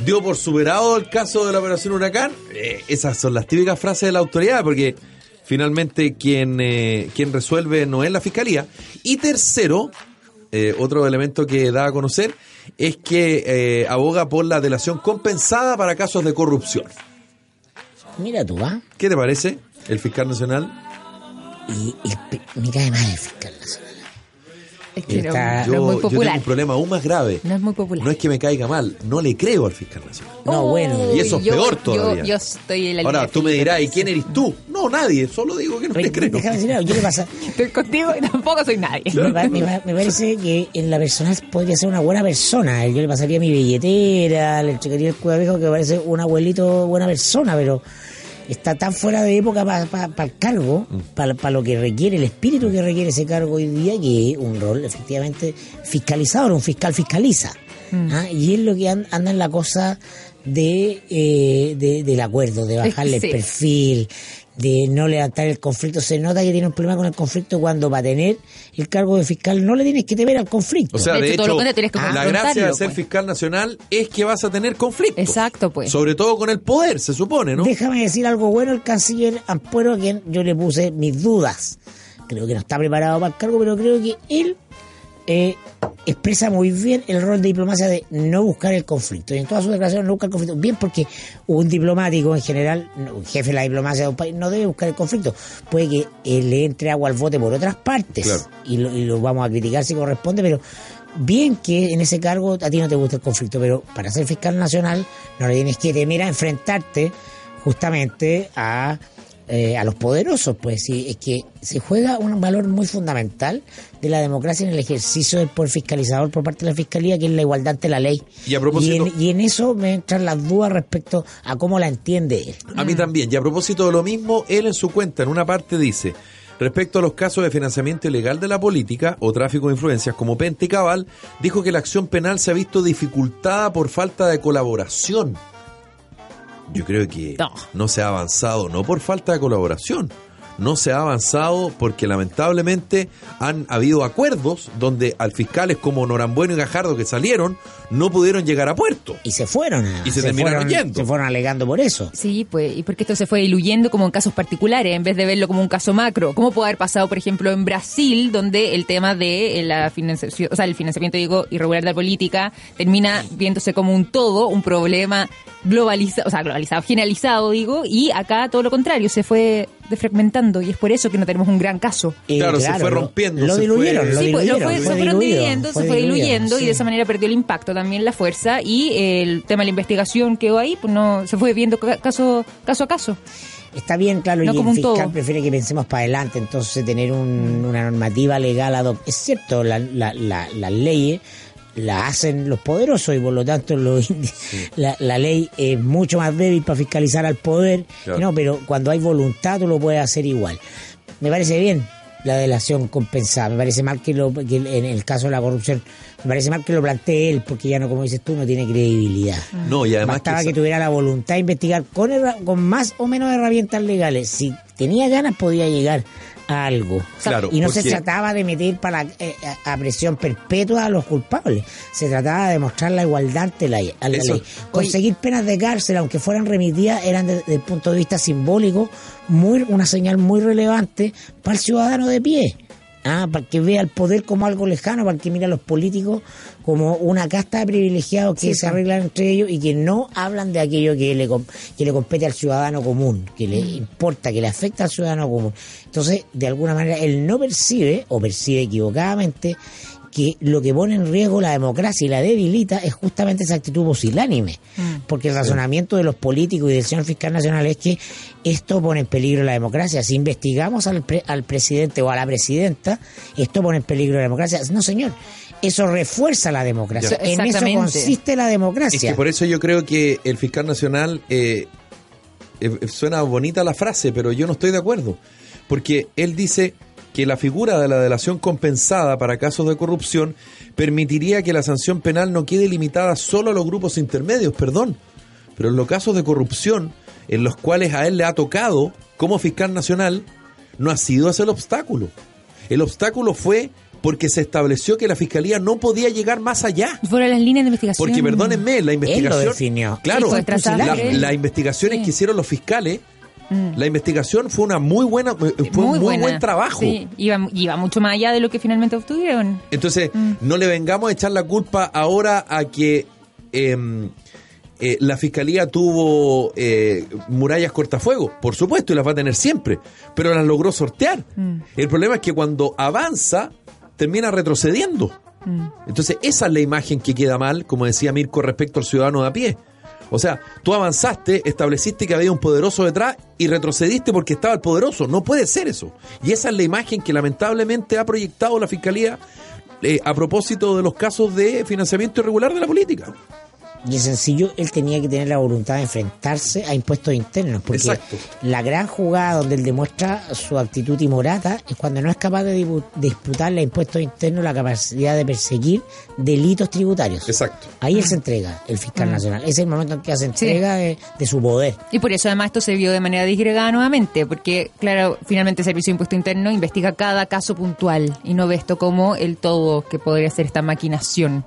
dio por superado el caso de la operación Huracán. Eh, esas son las típicas frases de la autoridad, porque finalmente quien, eh, quien resuelve no es la fiscalía. Y tercero, eh, otro elemento que da a conocer es que eh, aboga por la delación compensada para casos de corrupción. Mira tú, ¿ah? ¿Qué te parece, el fiscal nacional? Y, y cae mal el fiscal nacional. Es que no, Está- no es muy yo, yo tengo un problema aún más grave. No es muy popular. No es que me caiga mal, no le creo al fiscal nacional. No, bueno. Y eso es Yo- peor yo- todavía. Yo, estoy en la Ahora, tú me dirás, ¿y quién eres tú? No, nadie, solo digo que no le creo. déjame decir algo, yo le pasa, Estoy contigo y tampoco soy nadie. me, me me parece que en la persona podría ser una buena persona. Yo le pasaría mi billetera, le checaría el viejo que parece un abuelito buena persona, pero está tan fuera de época para el cargo, para lo que requiere, el espíritu que requiere ese cargo hoy día, que es un rol efectivamente fiscalizador, un fiscal fiscaliza. ¿ah? Y es lo que an- anda en la cosa de, eh, de- del acuerdo, de bajarle Sí. el perfil, de no levantar el conflicto. Se nota que tiene un problema con el conflicto cuando para tener el cargo de fiscal no le tienes que temer al conflicto. O sea, De de hecho, todo lo que la gracia de ser pues. fiscal nacional es que vas a tener conflictos. Exacto, pues. Sobre todo con el poder, se supone, ¿no? Déjame decir algo bueno el canciller Ampuero, a quien yo le puse mis dudas. Creo que no está preparado para el cargo, pero creo que él eh, expresa muy bien el rol de diplomacia de no buscar el conflicto. Y en todas sus declaraciones no busca el conflicto. Bien, porque un diplomático en general, un jefe de la diplomacia de un país, no debe buscar el conflicto. Puede que eh, le entre agua al bote por otras partes. Claro. Y, lo, y lo vamos a criticar si corresponde, pero bien que en ese cargo a ti no te gusta el conflicto, pero para ser fiscal nacional no le tienes que temer a enfrentarte justamente a, eh, a los poderosos, pues sí, es que se juega un valor muy fundamental de la democracia en el ejercicio del poder fiscalizador por parte de la fiscalía, que es la igualdad ante la ley. Y a propósito- en, y en eso me entran las dudas respecto a cómo la entiende él. A mí también. Y a propósito de lo mismo, él en su cuenta, en una parte dice, respecto a los casos de financiamiento ilegal de la política o tráfico de influencias como Pente y Cabal, dijo que la acción penal se ha visto dificultada por falta de colaboración. Yo creo que No. no se ha avanzado, no por falta de colaboración. No se ha avanzado porque lamentablemente han habido acuerdos donde al fiscales como Norambueno y Gajardo que salieron no pudieron llegar a puerto. Y se fueron. a- Y se terminaron fueron, yendo. Se fueron alegando por eso. Sí, pues, y porque esto se fue diluyendo como en casos particulares, en vez de verlo como un caso macro. ¿Cómo puede haber pasado, por ejemplo, en Brasil, donde el tema de eh, la financiación, o sea, el financiamiento, digo, irregular de la política, termina viéndose como un todo, un problema globalizado, o sea, globalizado, generalizado, digo, y acá todo lo contrario, se fue defragmentando, y es por eso que no tenemos un gran caso. Eh, Claro, se fue rompiendo, Lo, se diluyeron, fue- lo pues, diluyeron. se fueron dividiendo, fue se fue diluyendo y de esa manera perdió el impacto también la fuerza y el tema de la investigación quedó ahí, pues no se fue viendo ca- caso caso a caso. Está bien, claro, No y como el fiscal todo. prefiere que pensemos para adelante, entonces tener un- una normativa legal ad hoc. Es cierto, la- la- la- las leyes las hacen los poderosos y por lo tanto la, la ley es mucho más débil para fiscalizar al poder, Claro. no, pero cuando hay voluntad tú lo puedes hacer igual. Me parece bien la delación compensada, me parece mal que, lo, que en el caso de la corrupción, me parece mal que lo plantee él, porque ya no, como dices tú, no tiene credibilidad. No, y además Bastaba que tuviera la voluntad de investigar con, con más o menos herramientas legales. Si tenía ganas, podía llegar a algo. Claro, y no se trataba de meter para eh, a, a presión perpetua a los culpables. Se trataba de demostrar la igualdad ante la, a la Eso. ley. Conseguir penas de cárcel, aunque fueran remitidas, eran de- desde el punto de vista simbólico muy una señal muy relevante para el ciudadano de pie. Ah, para que vea el poder como algo lejano, para que mire a los políticos como una casta de privilegiados que Sí, se arreglan entre ellos y que no hablan de aquello que le, que le compete al ciudadano común, que le importa, que le afecta al ciudadano común. Entonces, de alguna manera, él no percibe, o percibe equivocadamente, que lo que pone en riesgo la democracia y la debilita es justamente esa actitud pusilánime. Porque el razonamiento de los políticos y del señor fiscal nacional es que esto pone en peligro la democracia. Si investigamos al, pre- al presidente o a la presidenta, esto pone en peligro la democracia. No, señor. Eso refuerza la democracia. En eso consiste la Es democracia. que por eso yo creo que el fiscal nacional eh, eh, suena bonita la frase, pero yo no estoy de acuerdo. Porque él dice que la figura de la delación compensada para casos de corrupción permitiría que la sanción penal no quede limitada solo a los grupos intermedios, perdón. Pero en los casos de corrupción en los cuales a él le ha tocado como fiscal nacional, no ha sido ese el obstáculo. El obstáculo fue porque se estableció que la fiscalía no podía llegar más allá. Fueron las líneas de investigación. Porque perdónenme, la investigación. definió. Claro, la- las investigaciones Sí. que hicieron los fiscales, Mm. la investigación fue una muy buena, eh, fue un muy buena. buen trabajo. Sí, iba, iba mucho más allá de lo que finalmente obtuvieron. Entonces, Mm. no le vengamos a echar la culpa ahora a que em, eh, la fiscalía tuvo eh, murallas cortafuegos, por supuesto, y las va a tener siempre, pero las logró sortear. Mm. El problema es que cuando avanza, termina retrocediendo. Entonces, esa es la imagen que queda mal, como decía Mirko, respecto al ciudadano de a pie. O sea, tú avanzaste, estableciste que había un poderoso detrás y retrocediste porque estaba el poderoso. No puede ser eso. Y esa es la imagen que lamentablemente ha proyectado la Fiscalía eh, a propósito de los casos de financiamiento irregular de la política. Y es sencillo, él tenía que tener la voluntad de enfrentarse a impuestos internos, porque Exacto. la gran jugada donde él demuestra su actitud timorata es cuando no es capaz de disputarle a impuestos internos la capacidad de perseguir delitos tributarios. Exacto. Ahí él se entrega, el fiscal nacional. Ese es el momento en que se entrega de, de su poder. Y por eso además esto se vio de manera disgregada nuevamente, porque claro, finalmente el Servicio de Impuesto Interno investiga cada caso puntual y no ve esto como el todo que podría ser esta maquinación.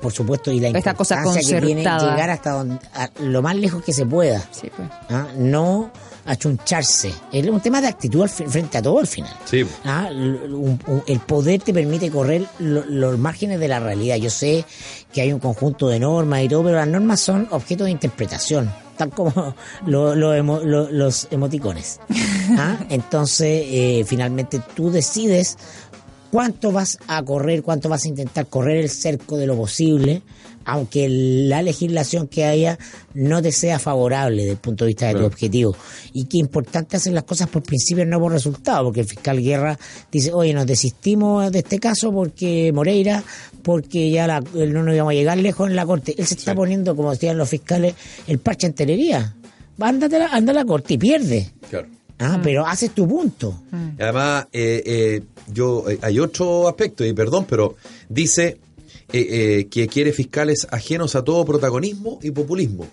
Por supuesto, y la Esta cosa importancia que tiene llegar hasta donde, a lo más lejos que se pueda. Sí, pues. ¿ah? No achuncharse. Es un tema de actitud al frente a todo al final. Sí. Ah, l- un- un- el poder te permite correr lo- los márgenes de la realidad. Yo sé que hay un conjunto de normas y todo, pero las normas son objeto de interpretación, tal como lo- lo emo- lo- los emoticones. Ah, Entonces, eh, finalmente tú decides cuánto vas a correr, cuánto vas a intentar correr el cerco de lo posible, aunque la legislación que haya no te sea favorable desde el punto de vista de tu objetivo. Y que importante hacer las cosas por principio, no por resultado, porque el fiscal Guerra dice, oye, nos desistimos de este caso porque Moreira, porque ya la- no nos íbamos a llegar lejos en la corte. Él se está poniendo, como decían los fiscales, el parche en telería. Ándate a la corte y pierde. Claro. Ah, pero haces tu punto. Y Además, eh, eh, yo eh, hay otro aspecto, y perdón, pero dice eh, eh, que quiere fiscales ajenos a todo protagonismo y populismo.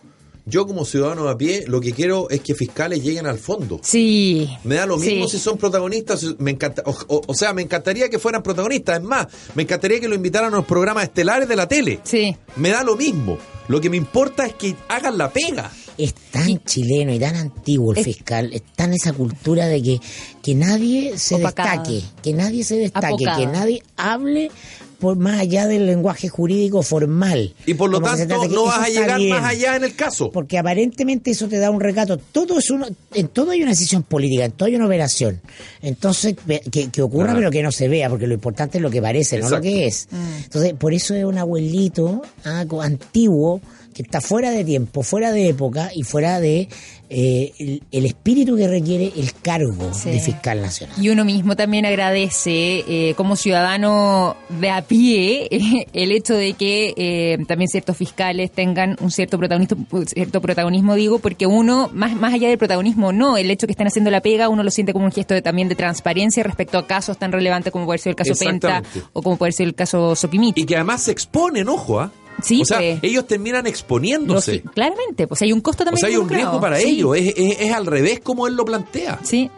Yo como ciudadano a pie lo que quiero es que fiscales lleguen al fondo. Sí. Me da lo mismo Sí. si son protagonistas, me encanta, o, o- o sea, me encantaría que fueran protagonistas, es más, me encantaría que lo invitaran a los programas estelares de la tele. Sí. Me da lo mismo. Lo que me importa es que hagan la pega. Es tan chileno y tan antiguo el Es- fiscal, está en esa cultura de que, que nadie se Opacada. destaque, que nadie se destaque, Apocada. que nadie hable por más allá del lenguaje jurídico formal. Y por lo Como tanto, no vas a llegar bien. más allá en el caso. Porque aparentemente eso te da un recato. Todo es uno, en todo hay una decisión política, en todo hay una operación. Entonces, ve- que, que ocurra, Ah. pero que no se vea, porque lo importante es lo que parece, no lo que es. Entonces, por eso es un abuelito ah, antiguo que está fuera de tiempo, fuera de época y fuera de eh, el, el espíritu que requiere el cargo Sí. de fiscal nacional. Y uno mismo también agradece, eh, como ciudadano de a pie, el hecho de que eh, también ciertos fiscales tengan un cierto protagonismo, cierto protagonismo, digo, porque uno, más, más allá del protagonismo, no, el hecho que estén haciendo la pega, uno lo siente como un gesto de, también de transparencia respecto a casos tan relevantes como puede ser el caso Penta o como puede ser el caso Soquimich. Y que además se exponen, ojo, ¿ah? Sí, o sea, pues. ellos terminan exponiéndose. claramente, pues hay un costo O también. sea, hay un riesgo para Sí, ellos. Es, es- es al revés como él lo plantea. Sí,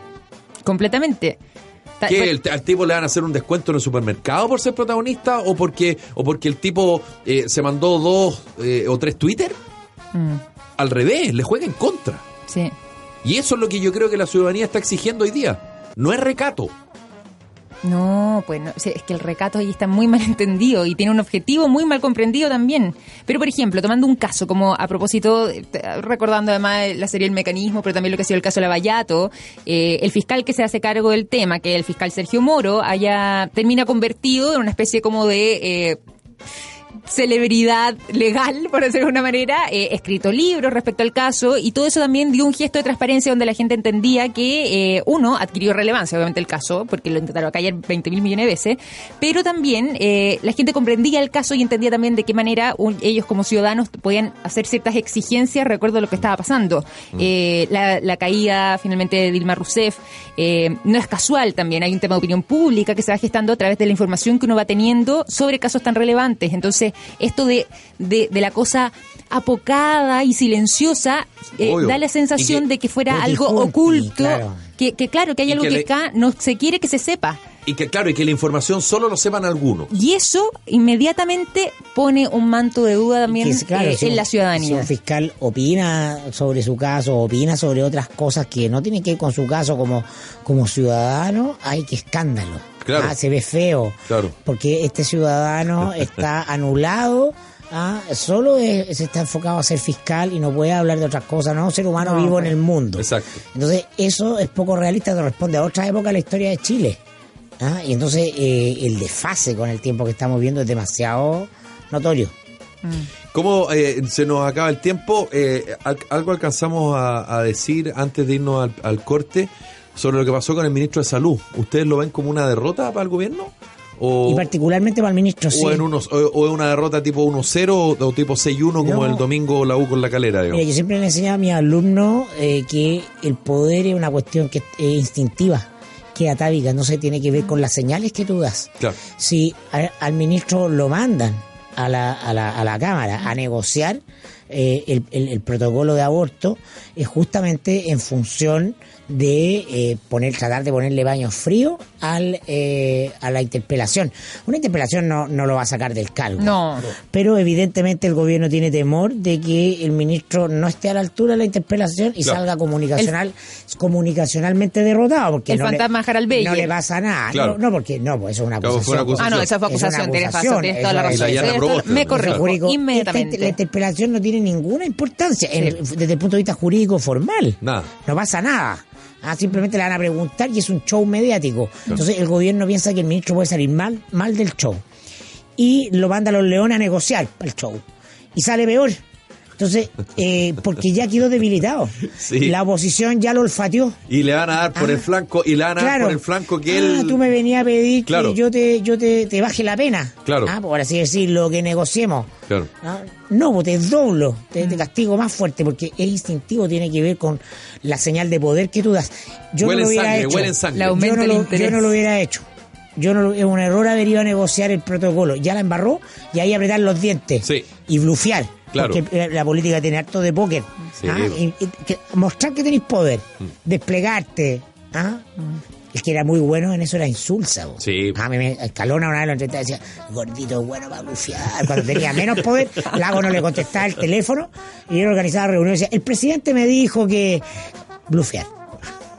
completamente. Ta- ¿Que bueno, el- al tipo le van a hacer un descuento en el supermercado por ser protagonista o porque o porque el tipo eh, se mandó dos eh, o tres Twitter? mm, Al revés, le juega en contra. sí. Y eso es lo que yo creo que la ciudadanía está exigiendo hoy día. No es recato. No, pues no, es que el recato ahí está muy mal entendido y tiene un objetivo muy mal comprendido también. Pero, por ejemplo, tomando un caso, como a propósito, eh, recordando además la serie El Mecanismo, pero también lo que ha sido el caso de Lavallato, eh, el fiscal que se hace cargo del tema, que es el fiscal Sergio Moro, haya, termina convertido en una especie como de... eh, celebridad legal, por decirlo de una manera, eh, escrito libros respecto al caso y todo eso también dio un gesto de transparencia donde la gente entendía que, eh, uno, adquirió relevancia, obviamente, el caso, porque lo intentaron callar 20 mil millones de veces, pero también eh, la gente comprendía el caso y entendía también de qué manera un- ellos como ciudadanos podían hacer ciertas exigencias recuerdo lo que estaba pasando. Eh, la, la caída finalmente de Dilma Rousseff no es casual también, hay un tema de opinión pública que se va gestando a través de la información que uno va teniendo sobre casos tan relevantes. Entonces, esto de, de, de la cosa apocada y silenciosa eh, da la sensación que- de que fuera algo oculto, claro. Que, que claro, que hay Y algo que acá no se quiere que se sepa. Y que claro, y que la información solo lo sepan algunos. Y eso inmediatamente pone un manto de duda también Que es, claro, eh, si en un- la Si ciudadanía. un fiscal opina sobre su caso, opina sobre otras cosas que no tienen que ver con su caso como, como ciudadano, hay que escándalo. Claro. Ah, se ve feo. Claro. Porque este ciudadano está anulado. ah, solo es- se está enfocado a ser fiscal y no puede hablar de otras cosas, no es un ser humano No, vivo en pues. el mundo. Exacto. Entonces, eso es poco realista, corresponde a otra época de la historia de Chile. ¿ah? Y entonces, eh, el desfase con el tiempo que estamos viendo es demasiado notorio. Como eh, se nos acaba el tiempo, eh, al- algo alcanzamos a, a decir antes de irnos al, al corte sobre lo que pasó con el ministro de Salud. ¿Ustedes lo ven como una derrota para el gobierno? O, Y particularmente para el ministro, sí. o en unos, o, o en una derrota tipo 1-0 o, o tipo 6-1 como No. el domingo la U con la calera. Mira, yo siempre le enseñaba a mis alumnos eh, que el poder es una cuestión que es instintiva, que es atávica, no se tiene que ver con las señales que tú das. Claro. Si a- al ministro lo mandan a la, a la, a la Cámara a negociar eh, el, el- el protocolo de aborto, es justamente en función de eh, poner tratar de ponerle baños fríos al, eh, a la interpelación. Una interpelación no, no lo va a sacar del cargo. No. Pero evidentemente el gobierno tiene temor de que el ministro no esté a la altura de la interpelación y salga comunicacional, comunicacionalmente derrotado. Porque El no le- fantasma Harald Beyer. No le pasa nada. Claro. No, no, porque no, pues eso es una acusación. Ah, no, esa fue Es una acusación, tienes razón, acusación, tienes toda la es- razón. Me corrijo Jurídico, inmediatamente. esta- la interpelación no tiene ninguna importancia en- desde el punto de vista jurídico formal. Nada. No pasa nada. Ah, simplemente le van a preguntar y es un show mediático. Entonces el gobierno piensa que el ministro puede salir mal, mal del show. Y lo manda a los leones a negociar el show. Y sale peor. Entonces, eh, porque ya quedó debilitado. Sí. La oposición ya lo olfateó. Y le van a dar por Ah. el flanco, y le van a dar por el flanco que ah, él. tú me venías a pedir Claro. que yo te, yo te, te baje la pena. Claro. Ah, por así decirlo, que negociemos. Claro. Ah, No, pues te doblo, te, te castigo más fuerte, porque es instintivo, tiene que ver con la señal de poder que tú das. Yo Huele no lo hubiera sangre, hecho. huele en sangre. La Yo no, lo, yo no lo hubiera hecho. Yo no lo- es un error haber ido a negociar el protocolo. Ya la embarró y ahí apretar los dientes Sí. y blufear. Claro. Porque eh, la política tiene harto de póker. Sí. Ah, y- y que- mostrar que tenéis poder, Mm. desplegarte. ¿ah? El que era muy bueno en eso era Insulsa. bo. Sí. A mí me Escalona una vez lo entrevistaba y decía, gordito bueno para blufear. Cuando tenía menos poder, Lago no le contestaba el teléfono y él organizaba reuniones y decía, el presidente me dijo que blufear.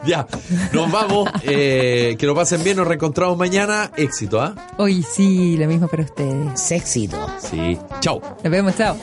Ya, nos vamos. eh, que lo pasen bien, nos reencontramos mañana. Éxito, ¿ah? Hoy sí, lo mismo para ustedes. Sexito. Sí. Chao. Nos vemos, chao.